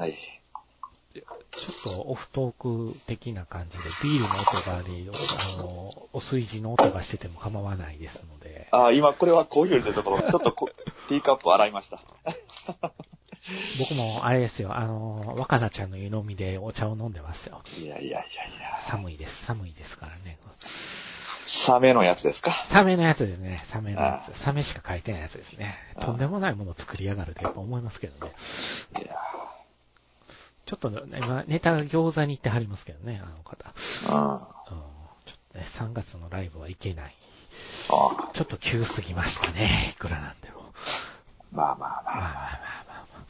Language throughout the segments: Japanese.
はい。ちょっとオフトーク的な感じで、ビールの音がね、あの、お水地の音がしてても構わないですので、あー今これはコーヒーを入れたところ、ちょっとこティーカップを洗いました。僕もあれですよ、あの、若菜ちゃんの湯飲みでお茶を飲んでますよ。いやいやいやいや。寒いです、寒いですからね。サメのやつですか？サメのやつですね、サメのやあつ。サメしか書いてないやつですね。あとんでもないものを作りやがるとやっぱ思いますけどね。いやちょっとね今、ネタが餃子に行ってはりますけどね、あの方。ーうん。あうん、ちょっとね、3月のライブはいけない。あちょっと急すぎましたね、いくらなんでも。まあまあまあまあままあ。あまあまあ。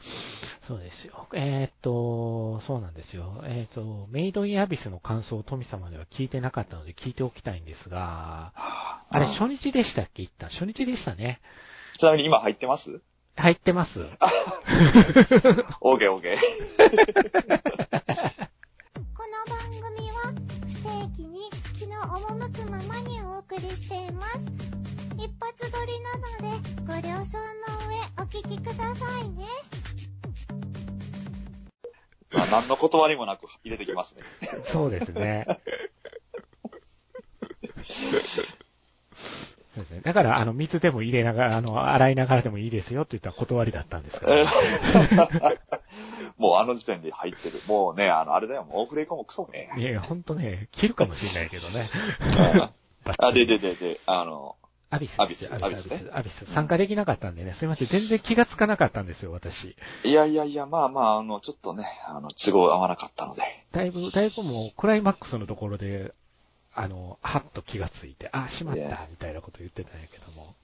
そうですよ。えーっと、そうなんですよ。えーっと、メイドインアビスの感想を富様では聞いてなかったので聞いておきたいんですが、あれうん初日でしたっけ一旦初日でしたね。ちなみに今入ってます？入ってます。オーケーオーケー。この番組は不定期に気の赴くままにお送りしています。一発撮りなのでご了承の上お聞きくださいね。まあ何の断りもなく入れてきますね。そうですね。そうですね。だから、あの、水でも入れながら、あの、洗いながらでもいいですよって言ったら断りだったんですけど、もうあの時点で入ってる。もうね、あの、あれだよ、もうオフレコもクソね。いや、ほんとね、切るかもしれないけどね。あ、で、で、で、で、あの、アビス。アビスアビス、アビスね、アビス。参加できなかったんでね、すいません。全然気がつかなかったんですよ、私。いやいやいや、まあまあ、あの、ちょっとね、あの、都合合わなかったので。だいぶ、だいぶもう、クライマックスのところで、あの、はっと気がついて、あ、しまった、みたいなこと言ってたんやけども。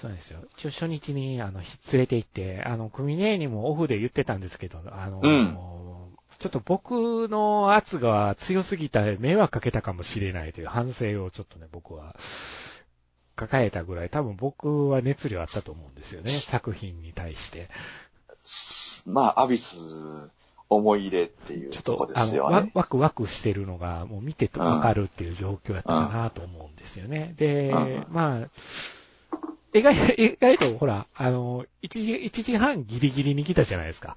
そうなんですよ。一応初日に、あの、連れて行って、あの、組姉にもオフで言ってたんですけど、あの、うんちょっと僕の圧が強すぎた、迷惑かけたかもしれないという反省をちょっとね、僕は抱えたぐらい、多分僕は熱量あったと思うんですよね、作品に対して。まあ、アビス、思い入れっていうちょっとことであの、わすよね。ワクワクしてるのが、もう見ててわかるっていう状況やったかなと思うんですよね。でうん、まあ、意外、意外とほら、あの、1時、1時半ギリギリに来たじゃないですか。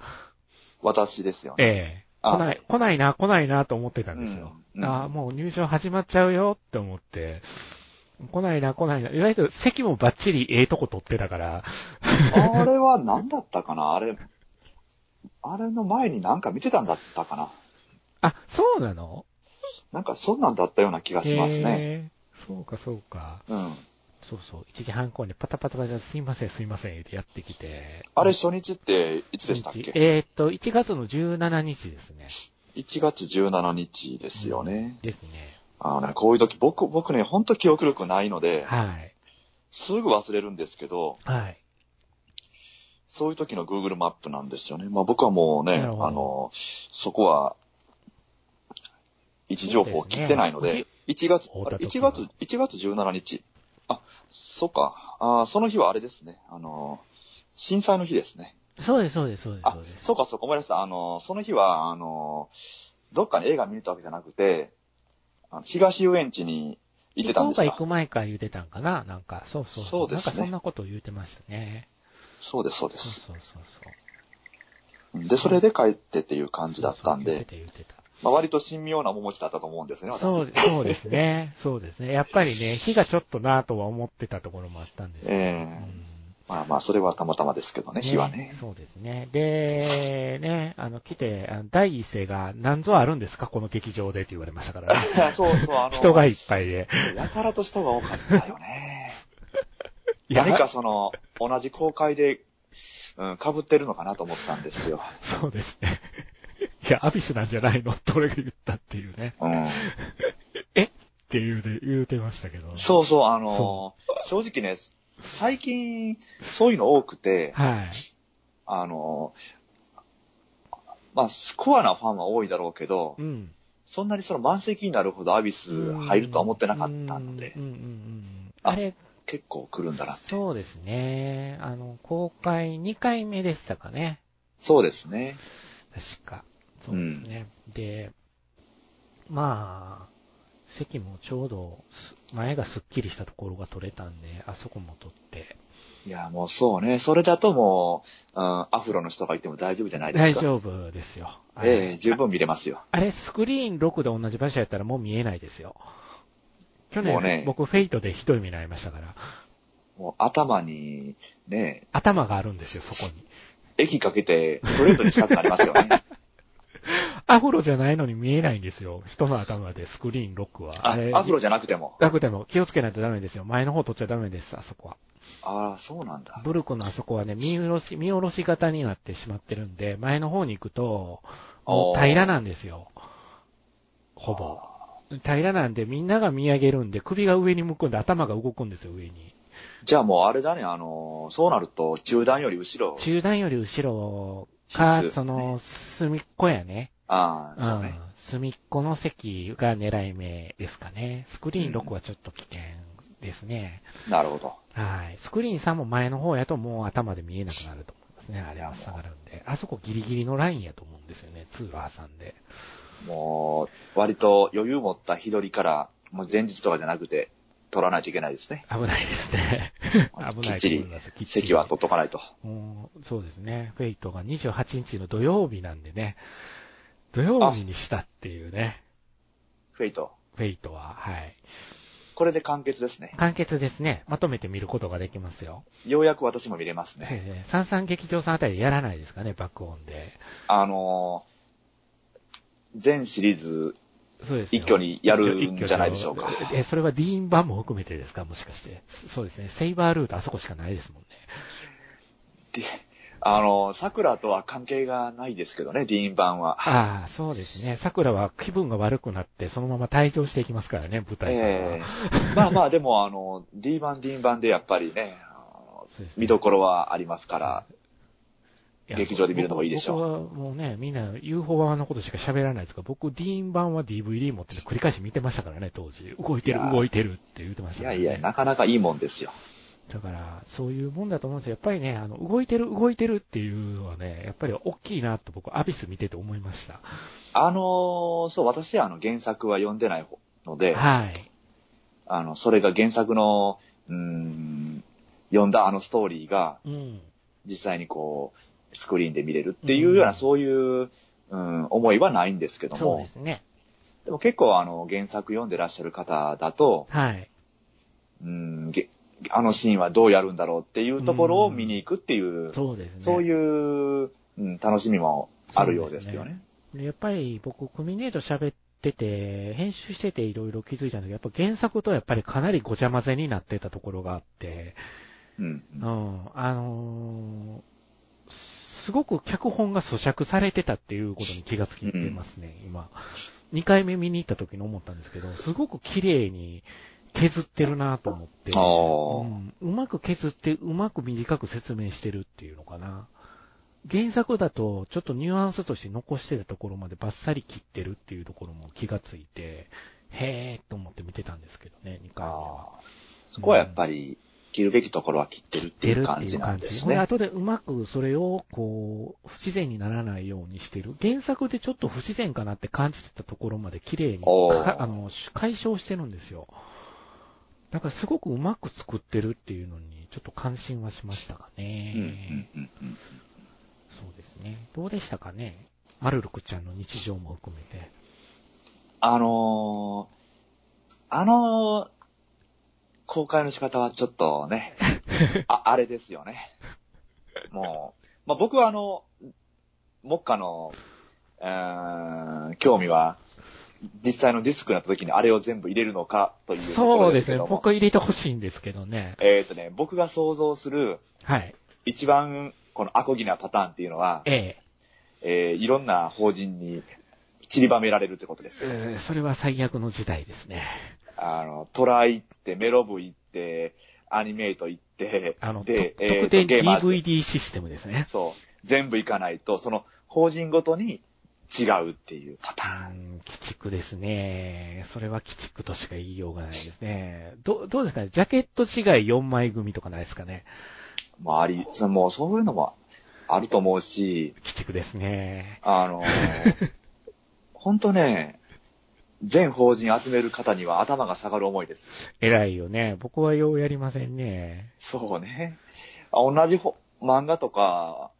私ですよね。ええあ来ない、来ないな、来ないなと思ってたんですよ。うんうんああ、もう入場始まっちゃうよって思って、来ないな、来ないな。意外と席もバッチリええとこ取ってたから、あれは何だったかな？あれ、あれの前になんか見てたんだったかなあ、そうなの？なんかそんなんだったような気がしますね。そうか、そうか。うん。そうそう。1時半公演でパタパタパタ、すいません、すいません、ってやってきて。あれ初日っていつでしたっけえーっと、1月の17日ですね。?1 月17日ですよね。ですね。あのね、こういう時、僕、僕ね、ほんと記憶力ないので、はい。すぐ忘れるんですけど、はい。そういう時の Google マップなんですよね。まあ僕はもうね、あの、そこは、位置情報を切ってないのそうで、1月、あれ会うた時1月、1月17日。あ、そっか。あその日はあれですね。あの、震災の日ですね。そうです、そうです、そうです。あそうか、そうか、思い出した。あの、その日は、あの、どっかに映画見に行ったわけじゃなくて、あの東遊園地に行ってたんですよ行。く前から言ってたんかななんか、そうそうそうですねなんかそんなこと言ってましたね。そうです、そうでそうす。そうそうそう。で、それで帰ってっていう感じだったんでそうそう言って、た、言ってた。まあ、割と神妙な面持ちだったと思うんですね、私。そう、そうですね。そうですね。やっぱりね、火がちょっとなぁとは思ってたところもあったんですよ。ええうんまあまあ、それはたまたまですけどね、日はね。そうですね。で、ね、あの、来て、あの第一声が何ぞあるんですかこの劇場でって言われましたからね。そうそう、あの、人がいっぱいで。やたらと人が多かったよね。何かその、同じ公開で、うん、被ってるのかなと思ったんですよ。そうですね。いや、アビスなんじゃないの？って俺が言ったっていうね。うん。っていうで言うてましたけど。そうそう、あのそ正直ね、最近、そういうの多くて、はい。あのまあ、スコアなファンは多いだろうけど、うん。そんなにその満席になるほどアビス入るとは思ってなかったのでうん、うんうんうん。ああれ、結構来るんだなって。そうですね。あの、公開2回目でしたかね。そうですね。確か。そうですね。で、まあ、席もちょうどす、前がスッキリしたところが取れたんで、あそこも取って、いや、もうそうね。それだともう、うん、アフロの人がいても大丈夫じゃないですか。大丈夫ですよ。ええ十分見れますよ。あれ、スクリーン6で同じ場所やったらもう見えないですよ。去年、ね僕フェイトでひどい目に遭いましたから、もう頭に、ね、頭があるんですよ、そこに。液かけて、ストレートに近くなりますよね。アフロじゃないのに見えないんですよ。人の頭でスクリーン6は。あ、れアフロじゃなくても。楽でも気をつけないとダメですよ。前の方取っちゃダメです、あそこは。ああ、そうなんだ。ブルクのあそこはね、見下ろし、見下ろし型になってしまってるんで、前の方に行くと、もう平らなんですよ。ほぼ。平らなんでみんなが見上げるんで、首が上に向くんで頭が動くんですよ、上に。じゃあもうあれだね、あの、そうなると、中段より後ろ。中段より後ろか、必須その、隅っこやね。ああ、うそうね。ん。隅っこの席が狙い目ですかね。スクリーン6はちょっと危険ですね。なるほど。はい。スクリーン3も前の方やともう頭で見えなくなると思いますね。あれは下がるんで。あそこギリギリのラインやと思うんですよね。通路挟んで。もう、割と余裕持った日取りから、もう前日とかじゃなくて、取らないといけないですね。危ないですね。危ないきっちり席は取っとかないと。そうですね。フェイトが28日の土曜日なんでね。土曜日にしたっていうね。フェイト。フェイトは、はい。これで完結ですね。完結ですね。まとめて見ることができますよ。ようやく私も見れますね。ね。サンサン劇場さんあたりでやらないですかね、爆音で。あのー全シリーズ、そうですよ一挙にやるんじゃないでしょうかえ、それはディーン版も含めてですか？もしかして。そうですね。セイバールートあそこしかないですもんね。であのー桜とは関係がないですけどね、ディーン版は。ああ、そうですね。桜は気分が悪くなって、そのまま退場していきますからね、舞台か。ええまあまあ、でも、あの、D 版、D 版でやっぱりね、見どころはありますから、劇場で見るのもいいでしょう僕はもうね、みんな UFO 版のことしか喋らないですが、僕、ディーン版は DVD 持ってて繰り返し見てましたからね、当時。動いてる動いてるって言ってましたから、ね。いやいや、なかなかいいもんですよ。だから、そういうもんだと思うんですよ。やっぱりね、あの、動いてる、動いてるっていうのはね、やっぱり大きいなと僕、アビス見てて思いました。あの、そう、私はあの原作は読んでないので、はい。あの、それが原作の、うーん、読んだあのストーリーが、うん。実際にこう、スクリーンで見れるっていうような、うんそういう、うん、思いはないんですけどもそうで、すね。でも結構あの、原作読んでらっしゃる方だと、はい。うん、げあのシーンはどうやるんだろうっていうところを見に行くっていう、そうですね。そういう、うん、楽しみもあるようですよね。でやっぱり僕、コミネート喋ってて、編集してていろいろ気づいたんだけど、やっぱ原作とやっぱりかなりごちゃ混ぜになってたところがあって、うん。うん、あのーすごく脚本が咀嚼されてたっていうことに気がつきてますね、今。2回目見に行った時に思ったんですけど、すごく綺麗に削ってるなと思って、うん、うまく削って、うまく短く説明してるっていうのかな。原作だと、ちょっとニュアンスとして残してたところまでバッサリ切ってるっていうところも気がついて、へーと思って見てたんですけどね、2回目は。そこはやっぱり、切るべきところは切ってるっていう感じ。なんですほんで、ね。後でうまくそれを、こう、不自然にならないようにしてる。原作でちょっと不自然かなって感じてたところまで綺麗にあの、解消してるんですよ。だからすごくうまく作ってるっていうのに、ちょっと関心はしましたかね。うんうんうんうんそうですね。どうでしたかね？マルルクちゃんの日常も含めて。あのー、あの、公開の仕方はちょっとね、あ、あれですよね。もう、まあ、僕はあの、目下の、うーん興味は、実際のディスクになった時にあれを全部入れるのかというそうですね。僕は入れてほしいんですけどね。えっ、とね、僕が想像するはい。一番このアコギなパターンっていうのは、ええーいろんな法人に散りばめられるってことでえす。えーそれは最悪の時代ですね。あの、トライ行って、メロブ行って、アニメイト行って、あの、で、とえー DVD システムですね。そう、全部行かないと、その法人ごとに違うっていうパうターン。鬼畜ですね。それは鬼畜としか言いようがないですね。ど、どうですかね？ジャケット違い4枚組とかないですかね？もあり、そもうそういうのもあると思うし、鬼畜ですね。あのー、ほんとね、全法人集める方には頭が下がる思いです。偉いよね。僕はようやりませんね。そうね。あ同じほ漫画とか、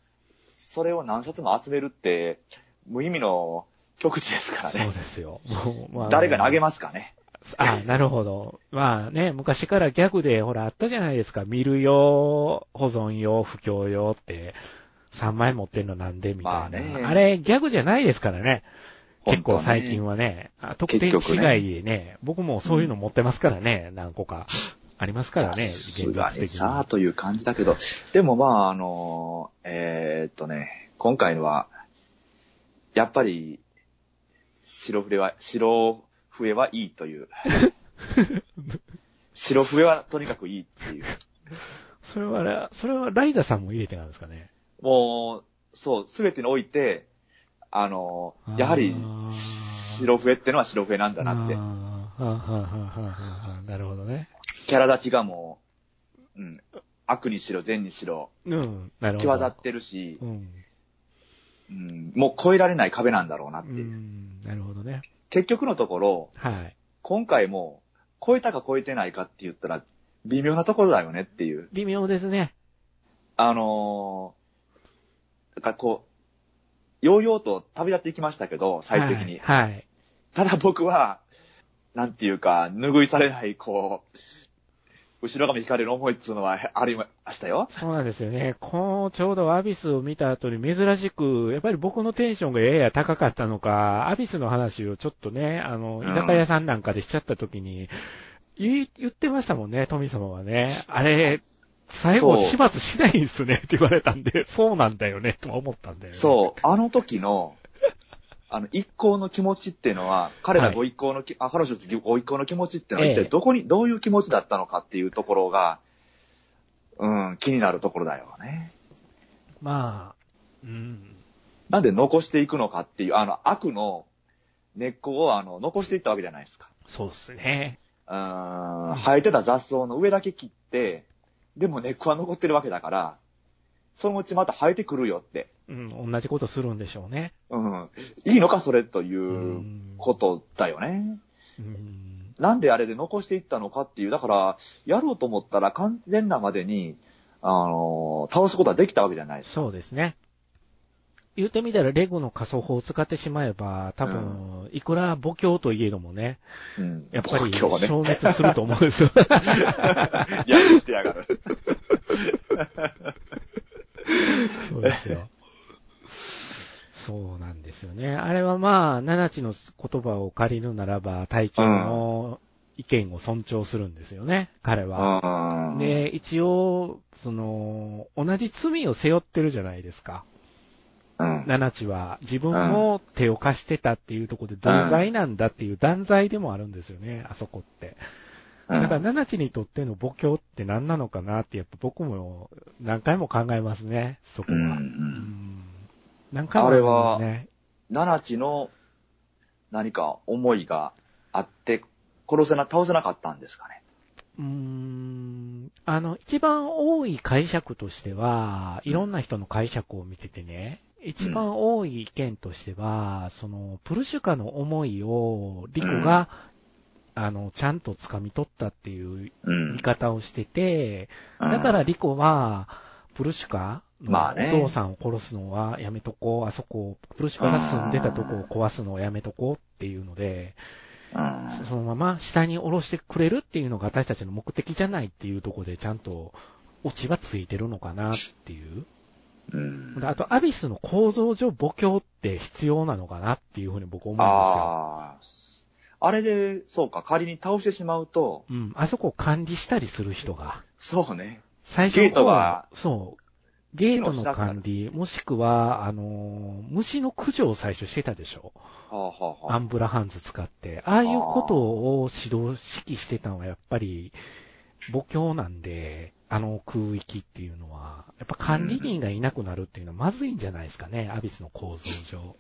それを何冊も集めるって、無意味の極地ですからそうね。ですよ。もうまあ誰が投げますかね。あ、なるほど。まあね、昔からギャグでほらあったじゃないですか。見る用、保存用、不況用って、3枚持ってんのなんでみたいな。まあねあれ、ギャグじゃないですからね。結構最近はね、あ特典結局ね違いでね、僕もそういうの持ってますからね、何個か。ありますからね、現が実的に。にさあという感じだけど、でもまあ、あの、えーっとね、今回のは、やっぱり、白笛は、白笛はいいという。白笛はとにかくいいっていう。それは、それはライダさんも入れてなんですかね。もう、そう、すべてにおいて、あの、やはり白笛ってのは白笛なんだなってなるほどね。キャラ立ちがもう、うん、悪にしろ善にしろ、うん、なるほど。際立ってるしう、ん。うん、もう越えられない壁なんだろうなってういう。ん、なるほどね。結局のところ、はい。今回も、超えたか超えてないかって言ったら、微妙なところだよねっていう。微妙ですね。あのー、なんかこう、ようようと旅立っていきましたけど、最終的に。はい。はいただ僕は、なんていうか、拭いされない、こう、後ろ髪引かれる思いっつうのはありましたよ。そうなんですよね。このちょうどアビスを見た後に珍しく、やっぱり僕のテンションがやや高かったのか、アビスの話をちょっとね、あの、うん居酒屋さんなんかでしちゃった時に、言い言ってましたもんね、富様はね。あれ、最後始末しないんですねって言われたんで、そうなんだよね、とは思ったんだよね。そう、あの時の、あの、一行の気持ちっていうのは、彼らはいご一行のき、あ、彼女たちご一行の気持ちっていうのはええ一体どこに、どういう気持ちだったのかっていうところが、うん、気になるところだよね。まあ、うん。なんで残していくのかっていう、あの、悪の根っこを、あの、残していったわけじゃないですか。そうっすね。うーん、生えてた雑草の上だけ切って、でも根っこは残ってるわけだから、そのうちまた生えてくるよって。うん、同じことするんでしょうね。うん。いいのか、それといううんことだよね。うん。なんであれで残していったのかっていう、だから、やろうと思ったら完全なまでに、あの、倒すことはできたわけじゃないですか。そうですね。言ってみたら、レゴの仮想法を使ってしまえば、多分、いくら母教といえどもね、うん。やっぱり消滅すると思うんですよ。やりしてやがる。そうですよ。そうなんですよね。あれはまあ、七地の言葉を借りるならば、隊長の意見を尊重するんですよね、彼は。うん。で、一応、その、同じ罪を背負ってるじゃないですか。うん。七地は自分も手を貸してたっていうところで同罪なんだっていう断罪でもあるんですよね、あそこって。うんだから七地にとっての母教って何なのかなってやっぱ僕も何回も考えますね、そこは。うん何回もあれは。七地の何か思いがあって、殺せな、倒せなかったんですかね？うーん、あの、一番多い解釈としては、いろんな人の解釈を見ててね、一番多い意見としては、その、プルシュカの思いを、リコが、あの、ちゃんと掴み取ったっていううん。見。方をしてて、だからリコは、プルシュカのまあね。お父さんを殺すのはやめとこう、あそこ、プルシュカが住んでたとこを壊すのをやめとこうっていうので、うん、そのまま下に下ろしてくれるっていうのが私たちの目的じゃないっていうところでちゃんとオチはついてるのかなっていう。うん。であと、アビスの構造上母教って必要なのかなっていうふうに僕思うんですよ。ああ。あれで、そうか、仮に倒してしまうと、うん。あそこを管理したりする人が。そうね。最初ゲートがそう。ゲートの管理、もしくは、あのー虫の駆除を最初してたでしょ。はあ、はあはあ、アンブラハンズ使って。ああいうことを指導、指揮してたのはやっぱり母教なんで、あの空域っていうのは、やっぱ管理人がいなくなるっていうのはまずいんじゃないですかね、アビスの構造上。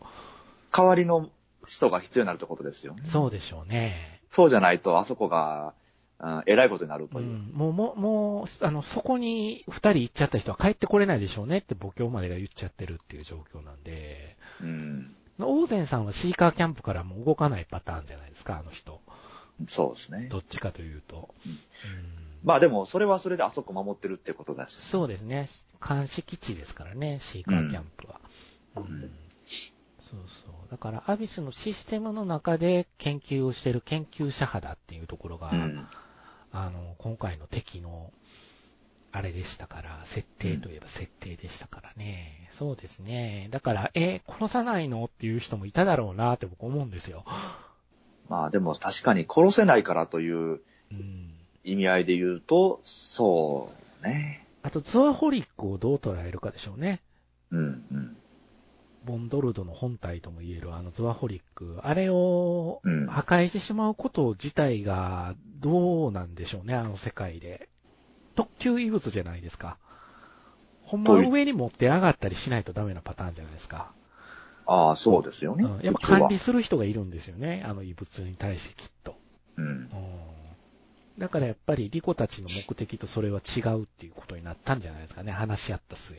代わりの人が必要になるってことですよね。そうでしょうね。そうじゃないと、あそこが、うん、偉いことになるという。うん、もう、もう、もう、あの、そこに二人行っちゃった人は帰ってこれないでしょうねって母教までが言っちゃってるっていう状況なんで、うん。オーゼンさんはシーカーキャンプからもう動かないパターンじゃないですか、あの人。そうですね。どっちかというと。うんうんまあでも、それはそれであそこ守ってるってことだし。そうですね。監視基地ですからね、シーカーキャンプは。うんうんそうそう。だから、アビスのシステムの中で研究をしている研究者派だっていうところが、うん。あの、今回の敵の、あれでしたから、設定といえば設定でしたからね。そうですね。だから、え、殺さないのっていう人もいただろうなって僕思うんですよ。まあでも確かに殺せないからといううん。意味合いで言うと、そうね。あと、ゾアホリックをどう捉えるかでしょうね。うん、うん。ボンドルドの本体とも言えるあのゾアホリック。あれをうん破壊してしまうこと自体がどうなんでしょうね、あの世界で。特級異物じゃないですか。ほんまは上に持って上がったりしないとダメなパターンじゃないですか。ああ、そうですよね。うん、やっぱ管理する人がいるんですよね、あの異物に対してきっと。うん。うんだからやっぱりリコたちの目的とそれは違うっていうことになったんじゃないですかね、話し合った末。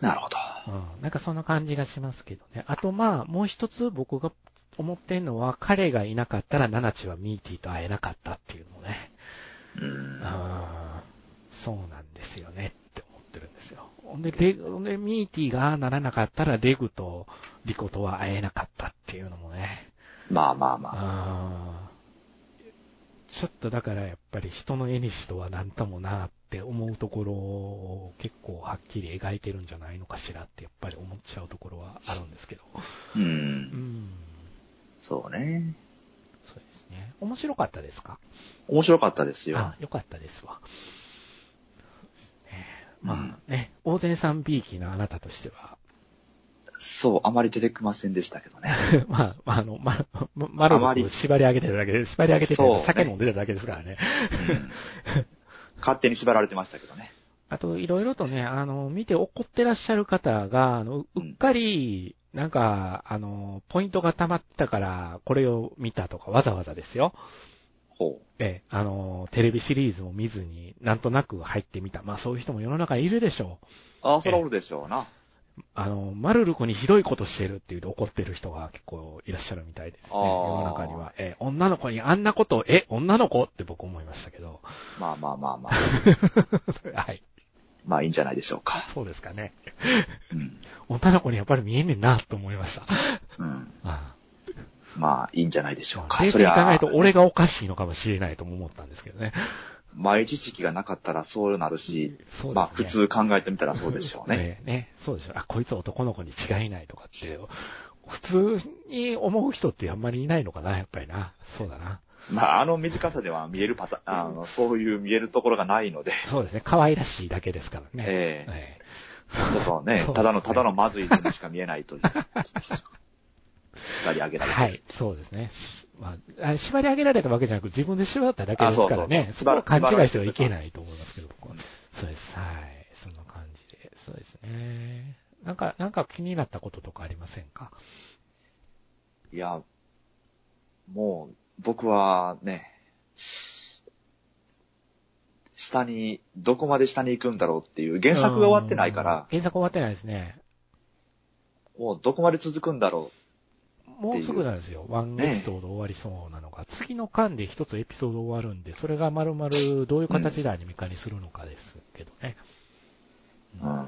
なるほど。うん、なんかそんな感じがしますけどね。あとまあ、もう一つ僕が思ってんのは、彼がいなかったらナナチはミーティーと会えなかったっていうのね。うん。あそうなんですよねって思ってるんですよ。ほんで、レグ、でミーティーがならなかったらレグとリコとは会えなかったっていうのもね。まあまあまあ。あーちょっとだからやっぱり人の絵にしとは何ともなって思うところを結構はっきり描いてるんじゃないのかしらってやっぱり思っちゃうところはあるんですけど。う。うんん。そうね。そうですね。面白かったですか？面白かったですよ。あ、よかったですわ。そうですね。うんまあね、大前さん B 期のあなたとしては、そう、あまり出てきませんでしたけどね。まあ、まあ、あの、ま、ま、まるあまりを縛り上げてただけで、縛り上げてて、酒飲んでただけですからね。うん勝手に縛られてましたけどね。あと、いろいろとね、あの、見て怒ってらっしゃる方が、あの、うっかり、なんか、あの、ポイントが溜まったから、これを見たとか、わざわざですよ。ほええ、あの、テレビシリーズも見ずに、なんとなく入ってみた。まあ、そういう人も世の中にいるでしょう。う。ああ、そらおるでしょうな。あの、マルルコにひどいことしてるって言うと怒ってる人が結構いらっしゃるみたいですね。世の中には。え、女の子にあんなこと、え、女の子って僕思いましたけど。まあまあまあまあ。はい。まあいいんじゃないでしょうか。そうですかね。うん。女の子にやっぱり見えんねんなと思いました。うん。あまあいいんじゃないでしょうあか。冷静に考えると、俺がおかしいのかもしれないとも思ったんですけどね。前知識がなかったらそうなるし、ね。まあ普通考えてみたらそうでしょうね。ね。ね。そうでしょう。あ、こいつ男の子に違いないとかって、普通に思う人ってあんまりいないのかな、やっぱりな。そうだな。まああの短さでは見えるパターン、あの、そういう見えるところがないので、そうですね。可愛らしいだけですからね。えええちょっとねそうですね、ただの、ただのまずい図にしか見えないという。縛り上げられて。はい、そうですね。しまあ、あ縛り上げられたわけじゃなく、自分で縛っただけですからね。あそこを勘違いしてはいけないと思いますけど、僕はうんそうです。はい。そんな感じで。そうですね。なんか、なんか気になったこととかありませんか？いや、もう、僕はね、下に、どこまで下に行くんだろうっていう、原作が終わってないからうん、原作終わってないですね。もうどこまで続くんだろもうすぐなんですよ。ワンエピソード終わりそうなのが。次の間で一つエピソード終わるんで、それが丸々どういう形でアニメ化にするのかですけどね。う。うん。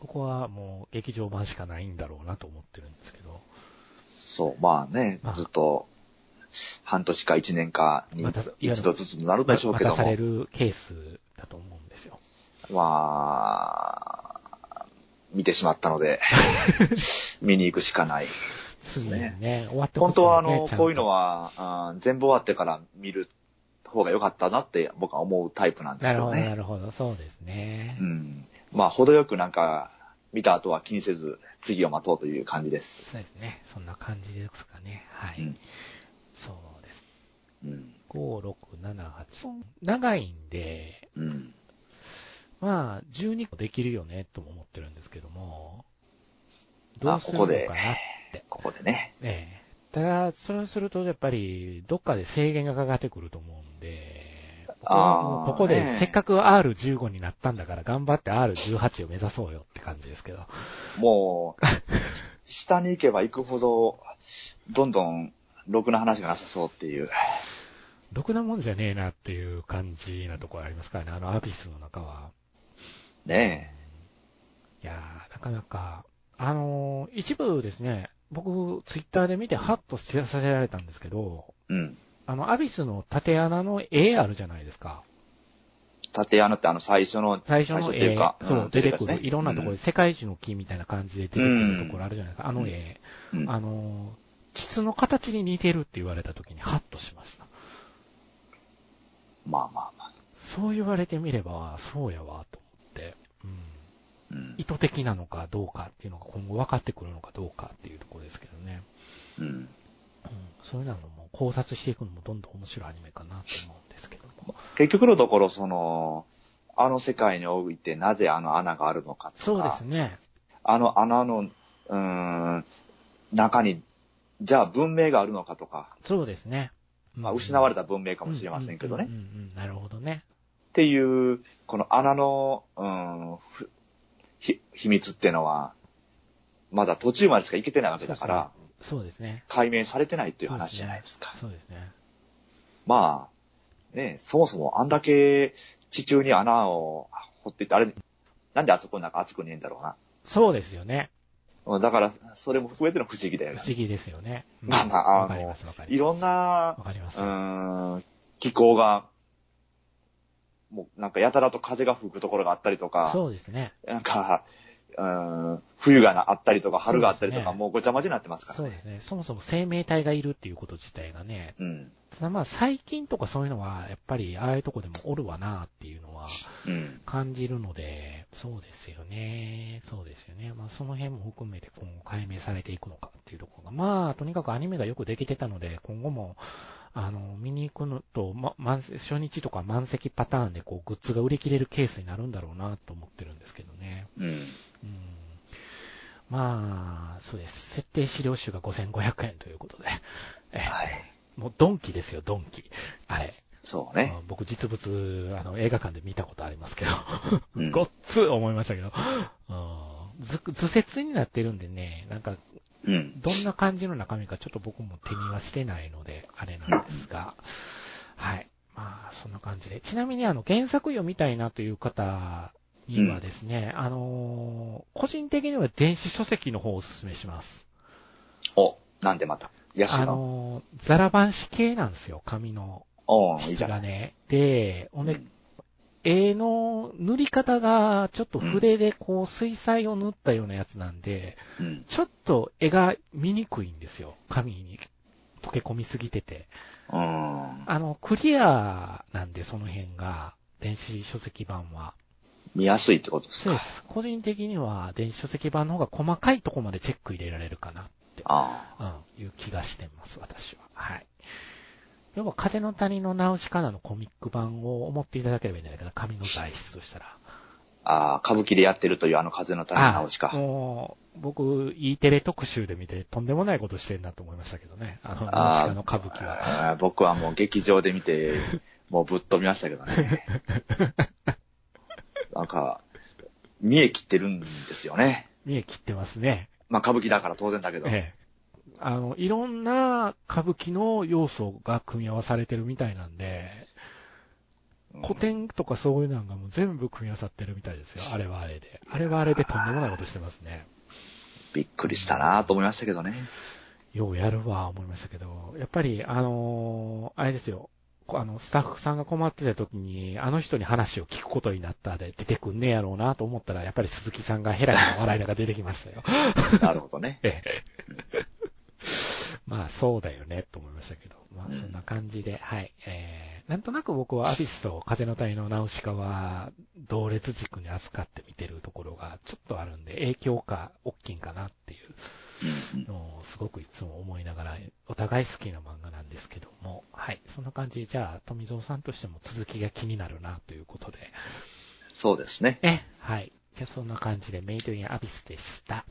ここはもう劇場版しかないんだろうなと思ってるんですけど。そう、まあねまあ、ずっと、半年か一年かに一度ずつなるでしょうけど渡されも、るケースだと思うんですよ。まあ、見てしまったので、見に行くしかないですね。ね、終わってほしい本当はあの、こういうのは、あー全部終わってから見る方が良かったなって僕は思うタイプなんですなるほど、なよね。るほど、そうですねう。ん。まあ、程よくなんか、見た後は気にせず、次を待とうという感じです。そうですね。そんな感じですかね。はい。うん。そうです。うん。5、6、7、8。長いんで、うん。まあ、12個できるよね、とも思ってるんですけども、どうするここでのかなって。ここでね。ええ。ただ、それをすると、やっぱり、どっかで制限がかかってくると思うんで、ここここでね、せっかく R15 になったんだから、頑張って R18 を目指そうよって感じですけど。もう、し下に行けば行くほど、どんどん、ろくな話がなさそうっていう。ろくなもんじゃねえなっていう感じなところありますからね、あのアビスの中は。ねいやー、なかなか、あのー一部ですね、僕、ツイッターで見てハッとさせられたんですけど、え。うん。あの、アビスの縦穴の絵あるじゃないですか。縦穴ってあの最初の、最初の絵っていうか、そう、ん出てくる、ねいろんなところで、世界一の木みたいな感じで出てくるところあるじゃないですか、あの絵。うんうんあのー、膣の形に似てるって言われた時にハッとしました。まあまあまあ。そう言われてみれば、そうやわ、と。意図的なのかどうかっていうのが今後分かってくるのかどうかっていうところですけどね。うん。うん。そういうのも考察していくのもどんどん面白いアニメかなと思うんですけども。結局のところ、その、あの世界においてなぜあの穴があるのかとか、そうですね。あの穴の、うーん、中に、じゃあ文明があるのかとか、そうですね。まあ失われたた文明かもしれませんけどね。なるほどね。っていう、この穴の、うん、ふひ秘密っていうのは、まだ途中までしか行けてないわけだから、そうですね。解明されてないっていう話じゃないですか。そうですね。まあ、ね、そもそもあんだけ地中に穴を掘っていて、あれ、なんであそこになんか熱くねえんだろうな。そうですよね。うんだから、それも含めての不思議だよね不。思議ですよね。うんまあまああの。いろんなわ、かりますう。ーん、気候が、もうなんかやたらと風が吹くところがあったりとか、そうですね。なんか、うーん、冬がなあったりとか、春があったりとか、そうねもうごちゃ混ぜになってますからね。そうですね。そもそも生命体がいるっていうこと自体がね、うん。ただまあ最近とかそういうのは、やっぱりああいうとこでもおるわなっていうのはうん。感じるので、そうですよね。そうですよね。まあその辺も含めて今後解明されていくのかっていうところが、まあとにかくアニメがよくできてたので、今後も、あの、見に行くのと、ま、満席初日とか満席パターンでこうグッズが売り切れるケースになるんだろうなと思ってるんですけどね。うん。うんまあ、そうです。設定資料集が5500円ということで。えはい。もうドンキですよ、ドンキ。あれ。そうね。うん僕実物、あの、映画館で見たことありますけど、うんごっつ思いましたけど、うん図図説になってるんでね、なんか、うん。どんな感じの中身かちょっと僕も手にはしてないので、あれなんですが、はい。まあ、そんな感じで。ちなみにあの、原作読みたいなという方にはですね、あのー個人的には電子書籍の方をお勧めします。お、なんでまた？あの？のーザラ版紙系なんですよ、紙の質。がね。で、ほんでうん、絵の塗り方がちょっと筆でこう水彩を塗ったようなやつなんで、うん。ちょっと絵が見にくいんですよ。紙に溶け込みすぎてて。うん。あの、クリアなんで、その辺が、電子書籍版は。見やすいってことですか？そうです。個人的には、電子書籍版の方が細かいところまでチェック入れられるかなって、あうん、いう気がしてます、私は。はい。要は、風の谷のナウシカナのコミック版を思っていただければいいんじゃないかな。紙の材質としたら。あ。ああ、歌舞伎でやってるというあの風の谷の直しか。もう、僕、E テレ特集で見て、とんでもないことしてんなと思いましたけどね。あの、ナウシカの歌舞伎は。僕はもう劇場で見て、もうぶっ飛びましたけどね。なんか、見え切ってるんですよね。見え切ってますね。まあ歌舞伎だから当然だけど。ええ。あの、いろんな歌舞伎の要素が組み合わされてるみたいなんで、うん古典とかそういうのがもう全部組み合わさってるみたいですよ。あれはあれで。あれはあれでとんでもないことしてますね。びっくりしたなと思いましたけどね。ようやるわ、思いましたけど、やっぱり、あのーあれですよ。こあの、スタッフさんが困ってた時に、あの人に話を聞くことになったで出てくんねえやろうなと思ったら、やっぱり鈴木さんがヘラヘラ笑いながら出てきましたよ。なるほどね。ええまあ、そうだよね、と思いましたけど。まあ、そんな感じで、はい。えー、なんとなく僕はアビスと風の谷のナウシカは、同列軸に扱って見てるところがちょっとあるんで、影響か、大きいんかなっていううんうんのをすごくいつも思いながら、お互い好きな漫画なんですけども、はい。そんな感じで、じゃあ、富蔵さんとしても続きが気になるな、ということで。そうですね。え、はい。じゃあ、そんな感じで、メイドインアビスでした。